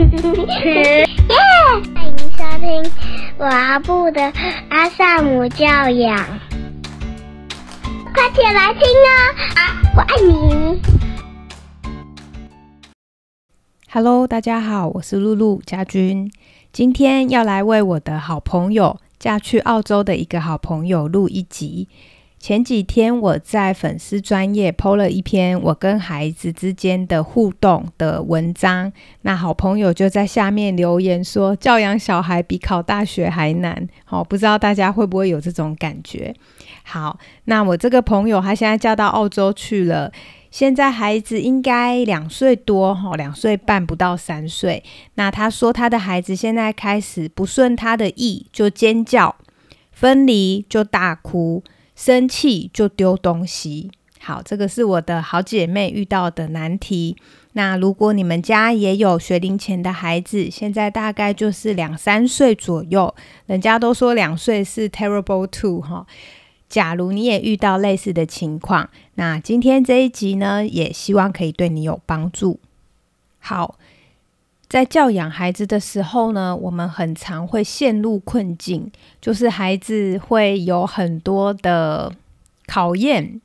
欢迎收听阿布的阿萨姆教养，快起来听啊！我爱你。Hello，大家好，我是露露家君，今天要来为我的好朋友嫁去澳洲的一个好朋友录一集。前几天我在粉丝专业 PO 了一篇我跟孩子之间的互动的文章，那好朋友就在下面留言说，教养小孩比考大学还难。好，不知道大家会不会有这种感觉？好，那我这个朋友他现在嫁到澳洲去了，现在孩子应该两岁多，哈，两岁半不到三岁。那他说他的孩子现在开始不顺他的意就尖叫，分离就大哭。生气就丢东西。好，这个是我的好姐妹遇到的难题。那如果你们家也有学龄前的孩子，现在大概就是两三岁左右，人家都说两岁是 terrible two 哈。假如你也遇到类似的情况，那今天这一集呢，也希望可以对你有帮助。好。在教养孩子的时候呢，我们很常会陷入困境，就是孩子会有很多的考验，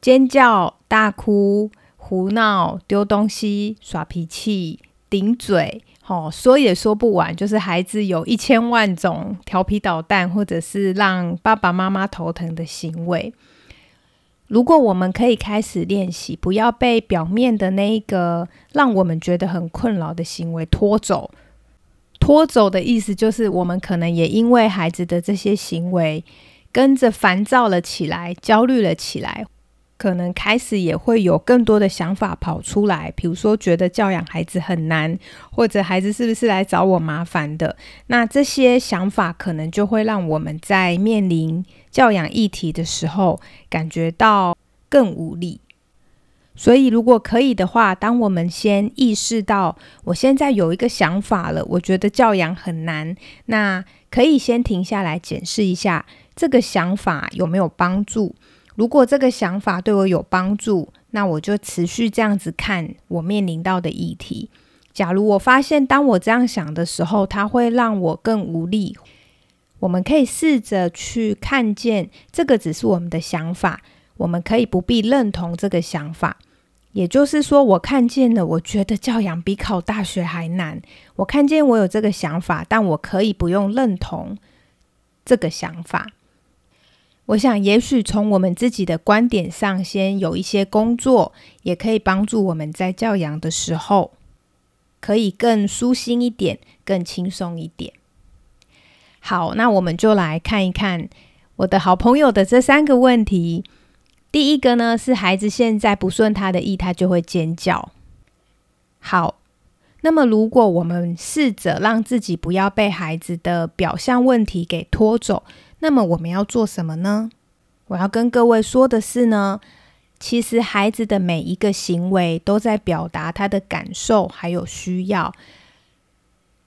尖叫、大哭、胡闹、丢东西、耍脾气、顶嘴，哦，说也说不完，就是孩子有一千万种调皮捣蛋，或者是让爸爸妈妈头疼的行为。如果我们可以开始练习，不要被表面的那一个让我们觉得很困扰的行为拖走。拖走的意思就是，我们可能也因为孩子的这些行为，跟着烦躁了起来，焦虑了起来。可能开始也会有更多的想法跑出来，比如说觉得教养孩子很难，或者孩子是不是来找我麻烦的？那这些想法可能就会让我们在面临教养议题的时候感觉到更无力。所以，如果可以的话，当我们先意识到我现在有一个想法了，我觉得教养很难，那可以先停下来检视一下这个想法有没有帮助。如果这个想法对我有帮助，那我就持续这样子看我面临到的议题。假如我发现当我这样想的时候，它会让我更无力，我们可以试着去看见这个只是我们的想法，我们可以不必认同这个想法。也就是说，我看见了，我觉得教养比考大学还难。我看见我有这个想法，但我可以不用认同这个想法。我想，也许从我们自己的观点上，先有一些工作，也可以帮助我们在教养的时候，可以更舒心一点，更轻松一点。好，那我们就来看一看我的好朋友的这三个问题。第一个呢，是孩子现在不顺他的意，他就会尖叫。好，那么如果我们试着让自己不要被孩子的表象问题给拖走。那么我们要做什么呢？我要跟各位说的是呢，其实孩子的每一个行为都在表达他的感受还有需要。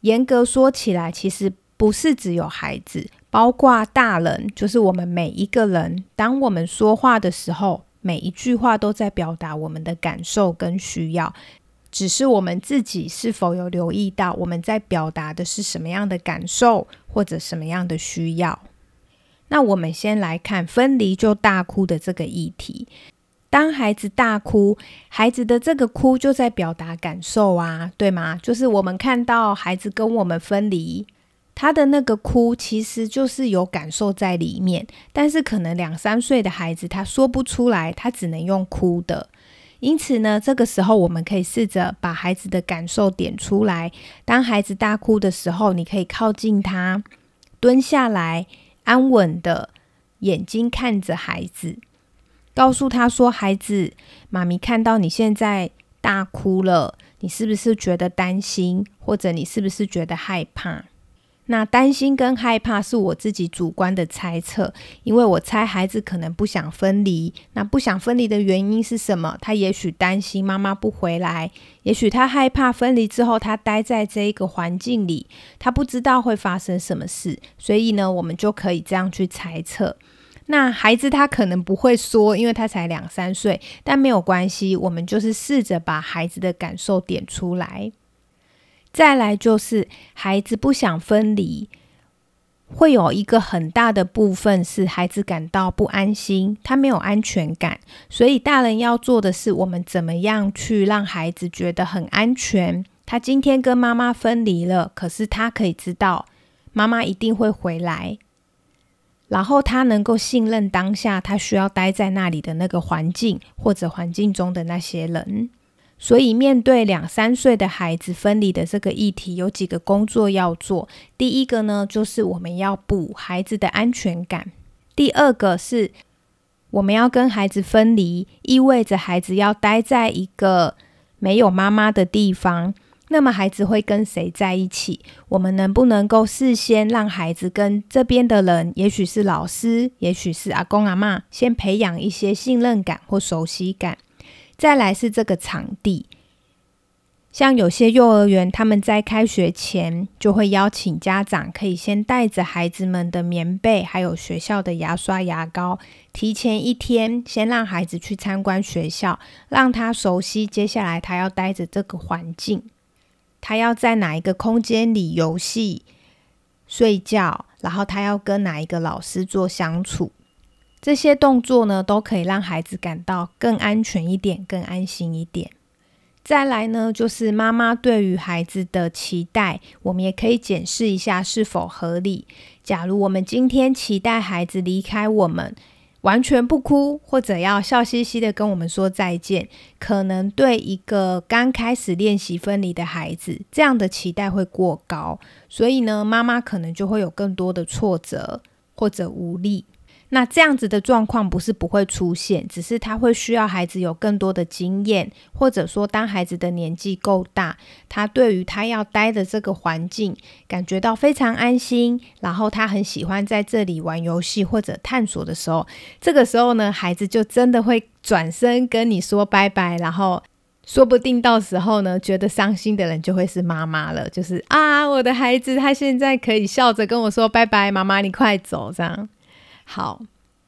严格说起来，其实不是只有孩子，包括大人，就是我们每一个人。当我们说话的时候，每一句话都在表达我们的感受跟需要，只是我们自己是否有留意到我们在表达的是什么样的感受或者什么样的需要。那我们先来看分离就大哭的这个议题。当孩子大哭，孩子的这个哭就在表达感受啊，对吗？就是我们看到孩子跟我们分离，他的那个哭其实就是有感受在里面。但是可能两三岁的孩子他说不出来，他只能用哭的。因此呢，这个时候我们可以试着把孩子的感受点出来。当孩子大哭的时候，你可以靠近他，蹲下来。安稳的眼睛看着孩子，告诉他说：“孩子，妈咪看到你现在大哭了，你是不是觉得担心？或者你是不是觉得害怕？”那担心跟害怕是我自己主观的猜测，因为我猜孩子可能不想分离。那不想分离的原因是什么？他也许担心妈妈不回来，也许他害怕分离之后他待在这一个环境里，他不知道会发生什么事。所以呢，我们就可以这样去猜测。那孩子他可能不会说，因为他才两三岁，但没有关系，我们就是试着把孩子的感受点出来。再来就是孩子不想分离，会有一个很大的部分是孩子感到不安心，他没有安全感。所以大人要做的是，我们怎么样去让孩子觉得很安全？他今天跟妈妈分离了，可是他可以知道妈妈一定会回来，然后他能够信任当下他需要待在那里的那个环境或者环境中的那些人。所以，面对两三岁的孩子分离的这个议题，有几个工作要做。第一个呢，就是我们要补孩子的安全感；第二个是，我们要跟孩子分离，意味着孩子要待在一个没有妈妈的地方。那么，孩子会跟谁在一起？我们能不能够事先让孩子跟这边的人，也许是老师，也许是阿公阿妈，先培养一些信任感或熟悉感？再来是这个场地，像有些幼儿园，他们在开学前就会邀请家长，可以先带着孩子们的棉被，还有学校的牙刷、牙膏，提前一天先让孩子去参观学校，让他熟悉接下来他要待着这个环境，他要在哪一个空间里游戏、睡觉，然后他要跟哪一个老师做相处。这些动作呢，都可以让孩子感到更安全一点、更安心一点。再来呢，就是妈妈对于孩子的期待，我们也可以检视一下是否合理。假如我们今天期待孩子离开我们，完全不哭，或者要笑嘻嘻的跟我们说再见，可能对一个刚开始练习分离的孩子，这样的期待会过高，所以呢，妈妈可能就会有更多的挫折或者无力。那这样子的状况不是不会出现，只是他会需要孩子有更多的经验，或者说当孩子的年纪够大，他对于他要待的这个环境感觉到非常安心，然后他很喜欢在这里玩游戏或者探索的时候，这个时候呢，孩子就真的会转身跟你说拜拜，然后说不定到时候呢，觉得伤心的人就会是妈妈了，就是啊，我的孩子他现在可以笑着跟我说拜拜，妈妈你快走这样。好，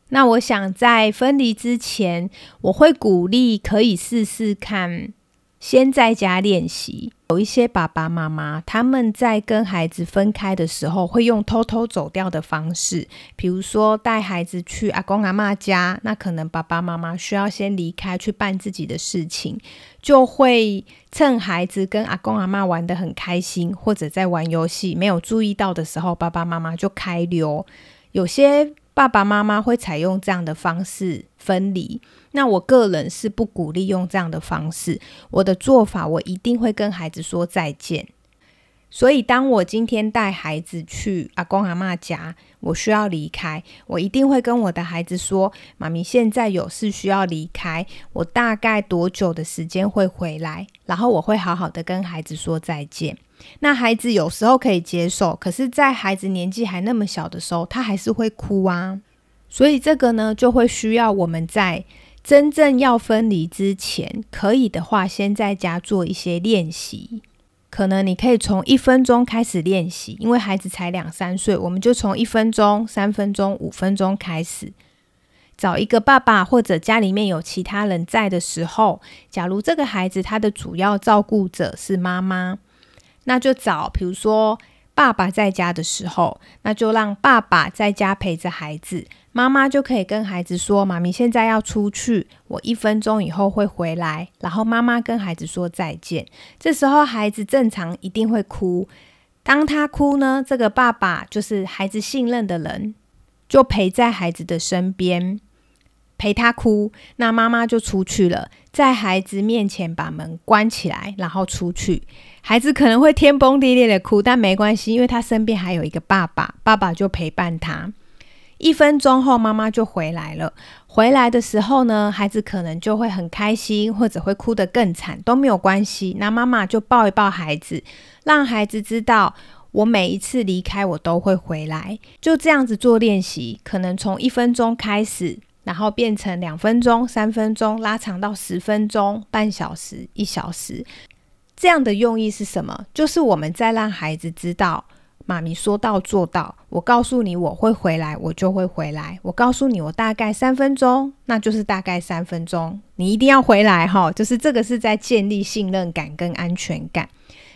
那我想在分离之前，我会鼓励可以试试看，先在家练习。有一些爸爸妈妈他们在跟孩子分开的时候，会用偷偷走掉的方式，比如说带孩子去阿公阿妈家，那可能爸爸妈妈需要先离开去办自己的事情，就会趁孩子跟阿公阿妈玩的很开心，或者在玩游戏没有注意到的时候，爸爸妈妈就开溜。有些。爸爸妈妈会采用这样的方式分离，那我个人是不鼓励用这样的方式。我的做法，我一定会跟孩子说再见。所以，当我今天带孩子去阿公阿妈家，我需要离开，我一定会跟我的孩子说：“妈咪现在有事需要离开，我大概多久的时间会回来？”然后我会好好的跟孩子说再见。那孩子有时候可以接受，可是，在孩子年纪还那么小的时候，他还是会哭啊。所以这个呢，就会需要我们在真正要分离之前，可以的话，先在家做一些练习。可能你可以从一分钟开始练习，因为孩子才两三岁，我们就从一分钟、三分钟、五分钟开始，找一个爸爸或者家里面有其他人在的时候，假如这个孩子他的主要照顾者是妈妈。那就找，比如说爸爸在家的时候，那就让爸爸在家陪着孩子，妈妈就可以跟孩子说：“妈咪现在要出去，我一分钟以后会回来。”然后妈妈跟孩子说再见。这时候孩子正常一定会哭，当他哭呢，这个爸爸就是孩子信任的人，就陪在孩子的身边。陪他哭，那妈妈就出去了，在孩子面前把门关起来，然后出去。孩子可能会天崩地裂的哭，但没关系，因为他身边还有一个爸爸，爸爸就陪伴他。一分钟后，妈妈就回来了。回来的时候呢，孩子可能就会很开心，或者会哭得更惨，都没有关系。那妈妈就抱一抱孩子，让孩子知道，我每一次离开，我都会回来。就这样子做练习，可能从一分钟开始。然后变成两分钟、三分钟，拉长到十分钟、半小时、一小时，这样的用意是什么？就是我们在让孩子知道，妈咪说到做到。我告诉你我会回来，我就会回来。我告诉你我大概三分钟，那就是大概三分钟，你一定要回来哈。就是这个是在建立信任感跟安全感。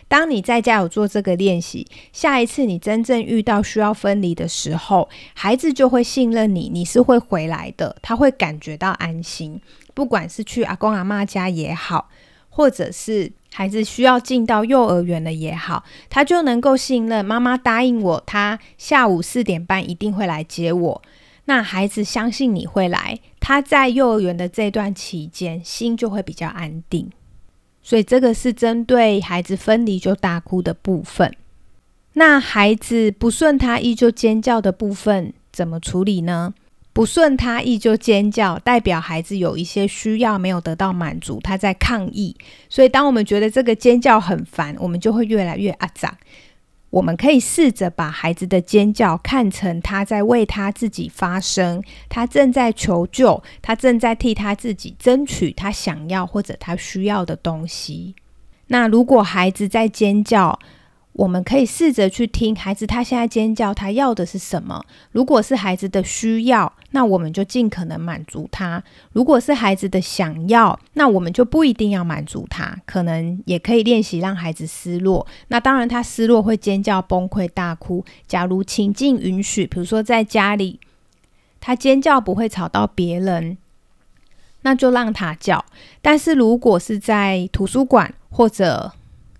当你在家有做这个练习，下一次你真正遇到需要分离的时候，孩子就会信任你，你是会回来的，他会感觉到安心。不管是去阿公阿妈家也好，或者是孩子需要进到幼儿园了也好，他就能够信任妈妈答应我，他下午四点半一定会来接我。那孩子相信你会来，他在幼儿园的这段期间心就会比较安定。所以这个是针对孩子分离就大哭的部分。那孩子不顺他意就尖叫的部分怎么处理呢？不顺他意就尖叫，代表孩子有一些需要没有得到满足，他在抗议。所以当我们觉得这个尖叫很烦，我们就会越来越阿长。我们可以试着把孩子的尖叫看成他在为他自己发声，他正在求救，他正在替他自己争取他想要或者他需要的东西。那如果孩子在尖叫，我们可以试着去听孩子他现在尖叫，他要的是什么？如果是孩子的需要，那我们就尽可能满足他；如果是孩子的想要，那我们就不一定要满足他，可能也可以练习让孩子失落。那当然，他失落会尖叫、崩溃、大哭。假如情境允许，比如说在家里，他尖叫不会吵到别人，那就让他叫。但是如果是在图书馆或者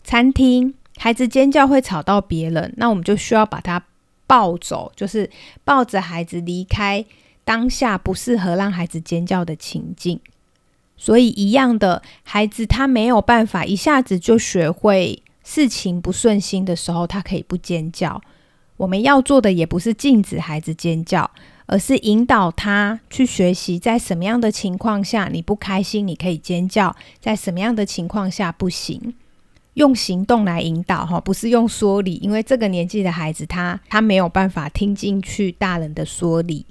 餐厅，孩子尖叫会吵到别人，那我们就需要把他抱走，就是抱着孩子离开当下不适合让孩子尖叫的情境。所以一样的，孩子他没有办法一下子就学会事情不顺心的时候，他可以不尖叫。我们要做的也不是禁止孩子尖叫，而是引导他去学习，在什么样的情况下你不开心，你可以尖叫；在什么样的情况下不行。用行动来引导哈，不是用说理，因为这个年纪的孩子，他他没有办法听进去大人的说理。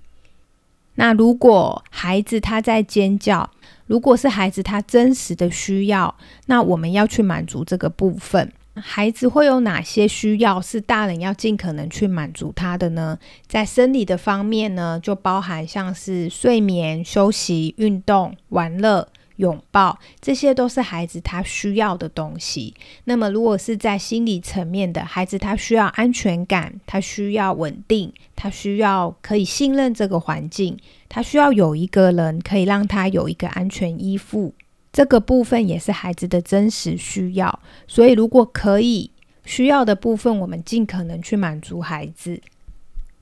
那如果孩子他在尖叫，如果是孩子他真实的需要，那我们要去满足这个部分。孩子会有哪些需要是大人要尽可能去满足他的呢？在生理的方面呢，就包含像是睡眠、休息、运动、玩乐。拥抱，这些都是孩子他需要的东西。那么，如果是在心理层面的孩子，他需要安全感，他需要稳定，他需要可以信任这个环境，他需要有一个人可以让他有一个安全依附。这个部分也是孩子的真实需要。所以，如果可以需要的部分，我们尽可能去满足孩子。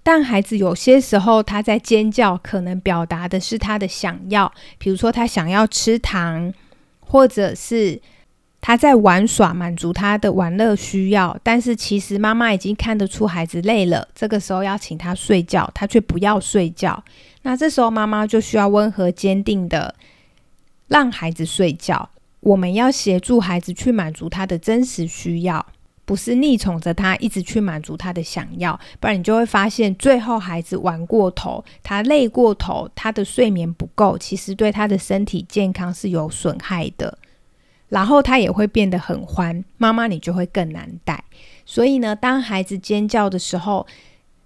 但孩子有些时候他在尖叫，可能表达的是他的想要，比如说他想要吃糖，或者是他在玩耍，满足他的玩乐需要。但是其实妈妈已经看得出孩子累了，这个时候要请他睡觉，他却不要睡觉。那这时候妈妈就需要温和坚定的让孩子睡觉。我们要协助孩子去满足他的真实需要。不是逆宠着他，一直去满足他的想要，不然你就会发现，最后孩子玩过头，他累过头，他的睡眠不够，其实对他的身体健康是有损害的。然后他也会变得很欢，妈妈你就会更难带。所以呢，当孩子尖叫的时候，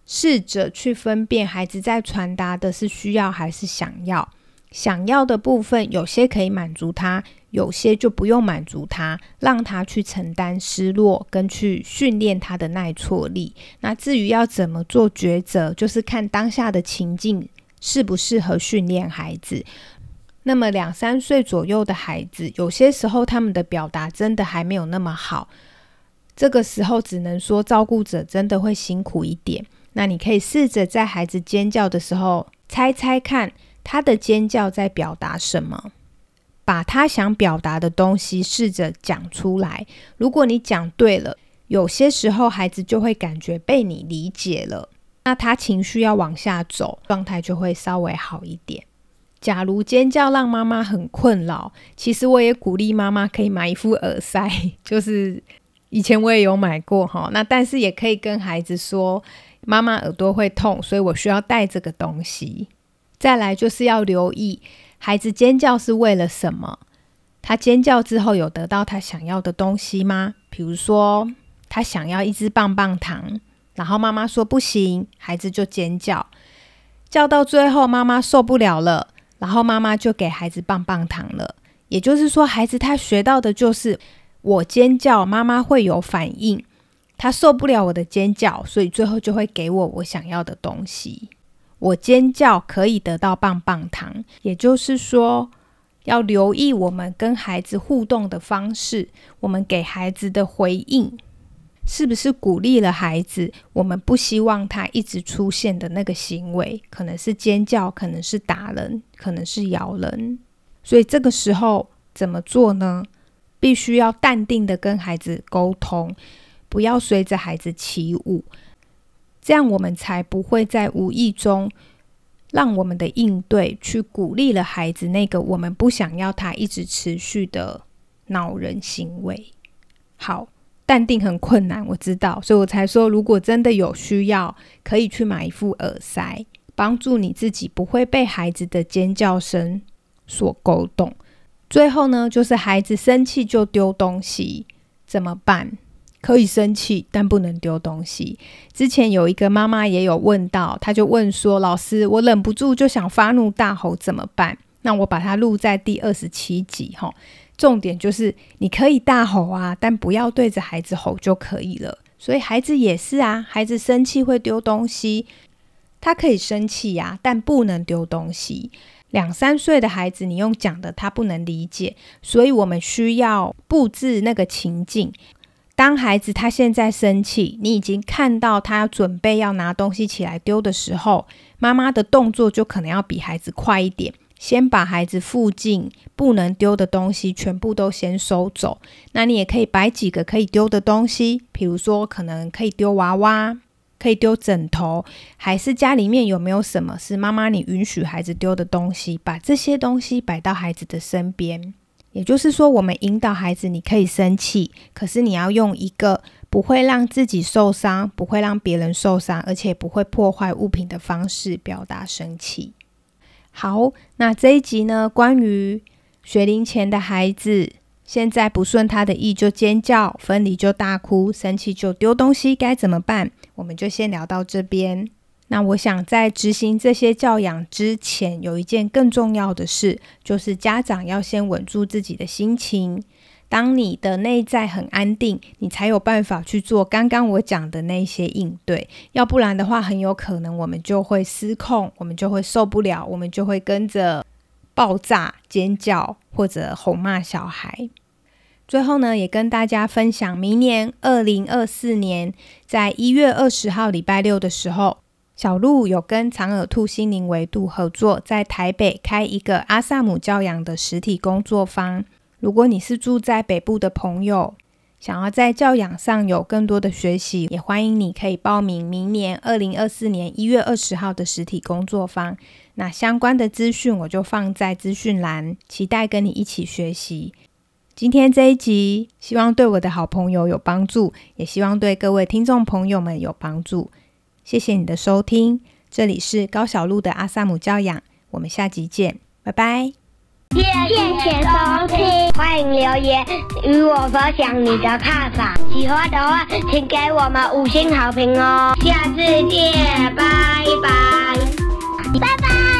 试着去分辨孩子在传达的是需要还是想要。想要的部分，有些可以满足他。有些就不用满足他，让他去承担失落，跟去训练他的耐挫力。那至于要怎么做抉择，就是看当下的情境适不适合训练孩子。那么两三岁左右的孩子，有些时候他们的表达真的还没有那么好，这个时候只能说照顾者真的会辛苦一点。那你可以试着在孩子尖叫的时候，猜猜看他的尖叫在表达什么。把他想表达的东西试着讲出来。如果你讲对了，有些时候孩子就会感觉被你理解了，那他情绪要往下走，状态就会稍微好一点。假如尖叫让妈妈很困扰，其实我也鼓励妈妈可以买一副耳塞，就是以前我也有买过哈。那但是也可以跟孩子说，妈妈耳朵会痛，所以我需要带这个东西。再来就是要留意。孩子尖叫是为了什么？他尖叫之后有得到他想要的东西吗？比如说，他想要一支棒棒糖，然后妈妈说不行，孩子就尖叫，叫到最后妈妈受不了了，然后妈妈就给孩子棒棒糖了。也就是说，孩子他学到的就是我尖叫，妈妈会有反应，他受不了我的尖叫，所以最后就会给我我想要的东西。我尖叫可以得到棒棒糖，也就是说，要留意我们跟孩子互动的方式，我们给孩子的回应。是不是鼓励了孩子？我们不希望他一直出现的那个行为，可能是尖叫，可能是打人，可能是咬人。所以这个时候怎么做呢？必须要淡定的跟孩子沟通，不要随着孩子起舞，这样我们才不会在无意中让我们的应对去鼓励了孩子那个我们不想要他一直持续的恼人行为。好。淡定很困难，我知道，所以我才说，如果真的有需要，可以去买一副耳塞，帮助你自己不会被孩子的尖叫声所勾动。最后呢，就是孩子生气就丢东西，怎么办？可以生气，但不能丢东西。之前有一个妈妈也有问到，她就问说：“老师，我忍不住就想发怒大吼，怎么办？”那我把它录在第二十七集，哈。重点就是你可以大吼啊，但不要对着孩子吼就可以了。所以孩子也是啊，孩子生气会丢东西，他可以生气呀，但不能丢东西。两三岁的孩子，你用讲的他不能理解，所以我们需要布置那个情境。当孩子他现在生气，你已经看到他准备要拿东西起来丢的时候，妈妈的动作就可能要比孩子快一点。先把孩子附近不能丢的东西全部都先收走。那你也可以摆几个可以丢的东西，比如说可能可以丢娃娃，可以丢枕头，还是家里面有没有什么是妈妈你允许孩子丢的东西？把这些东西摆到孩子的身边。也就是说，我们引导孩子，你可以生气，可是你要用一个不会让自己受伤、不会让别人受伤，而且不会破坏物品的方式表达生气。好，那这一集呢？关于学龄前的孩子，现在不顺他的意就尖叫，分离就大哭，生气就丢东西，该怎么办？我们就先聊到这边。那我想在执行这些教养之前，有一件更重要的事，就是家长要先稳住自己的心情。当你的内在很安定，你才有办法去做刚刚我讲的那些应对。要不然的话，很有可能我们就会失控，我们就会受不了，我们就会跟着爆炸、尖叫或者吼骂小孩。最后呢，也跟大家分享，明年二零二四年在一月二十号礼拜六的时候，小鹿有跟长耳兔心灵维度合作，在台北开一个阿萨姆教养的实体工作坊。如果你是住在北部的朋友，想要在教养上有更多的学习，也欢迎你可以报名明年二零二四年一月二十号的实体工作坊。那相关的资讯我就放在资讯栏，期待跟你一起学习。今天这一集，希望对我的好朋友有帮助，也希望对各位听众朋友们有帮助。谢谢你的收听，这里是高小鹿的阿萨姆教养，我们下集见，拜拜。谢谢收听，欢迎留言与我分享你的看法。喜欢的话，请给我们五星好评哦。下次见，拜拜，拜拜。